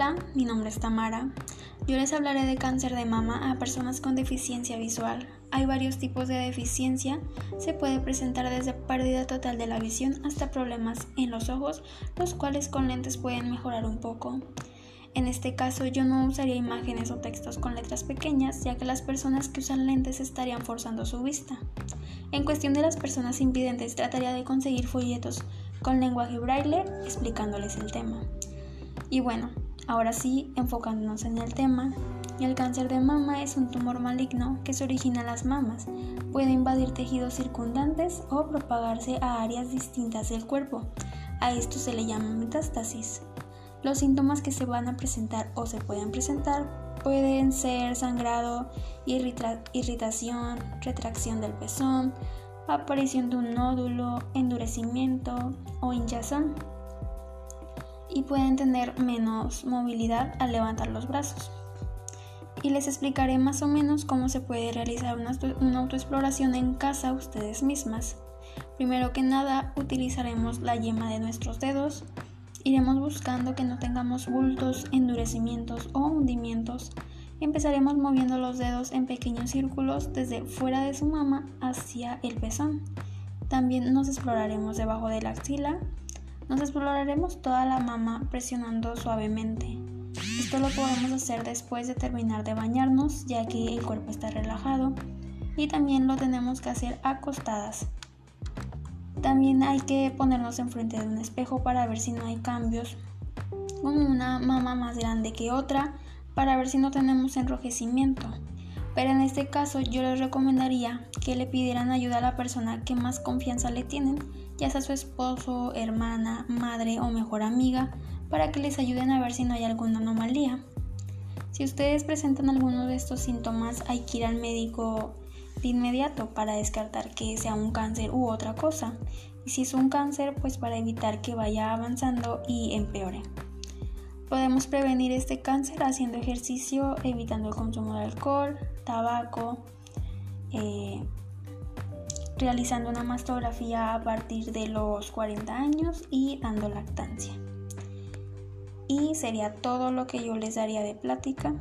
Hola, mi nombre es Tamara. Yo les hablaré de cáncer de mama a personas con deficiencia visual. Hay varios tipos de deficiencia. Se puede presentar desde pérdida total de la visión hasta problemas en los ojos, los cuales con lentes pueden mejorar un poco. En este caso yo no usaría imágenes o textos con letras pequeñas, ya que las personas que usan lentes estarían forzando su vista. En cuestión de las personas invidentes, trataría de conseguir folletos con lenguaje braille explicándoles el tema. Y bueno, ahora sí, enfocándonos en el tema, el cáncer de mama es un tumor maligno que se origina en las mamas. Puede invadir tejidos circundantes o propagarse a áreas distintas del cuerpo. A esto se le llama metástasis. Los síntomas que se van a presentar o se pueden presentar pueden ser sangrado, irritación, retracción del pezón, aparición de un nódulo, endurecimiento o hinchazón y pueden tener menos movilidad al levantar los brazos. Y les explicaré más o menos cómo se puede realizar una, autoexploración en casa ustedes mismas. Primero que nada utilizaremos la yema de nuestros dedos, iremos buscando que no tengamos bultos, endurecimientos o hundimientos. Empezaremos moviendo los dedos en pequeños círculos desde fuera de su mama hacia el pezón. También nos exploraremos debajo de la axila nos exploraremos toda la mama presionando suavemente. Esto lo podemos hacer después de terminar de bañarnos ya que el cuerpo está relajado y también lo tenemos que hacer acostadas. También hay que ponernos enfrente de un espejo para ver si no hay cambios, como una mama más grande que otra, para ver si no tenemos enrojecimiento. Pero en este caso yo les recomendaría que le pidieran ayuda a la persona que más confianza le tienen ya sea su esposo, hermana, madre o mejor amiga, para que les ayuden a ver si no hay alguna anomalía. Si ustedes presentan alguno de estos síntomas, hay que ir al médico de inmediato para descartar que sea un cáncer u otra cosa. Y si es un cáncer, pues para evitar que vaya avanzando y empeore. Podemos prevenir este cáncer haciendo ejercicio, evitando el consumo de alcohol, tabaco, eh, realizando una mastografía a partir de los 40 años y dando lactancia. Y sería todo lo que yo les daría de plática.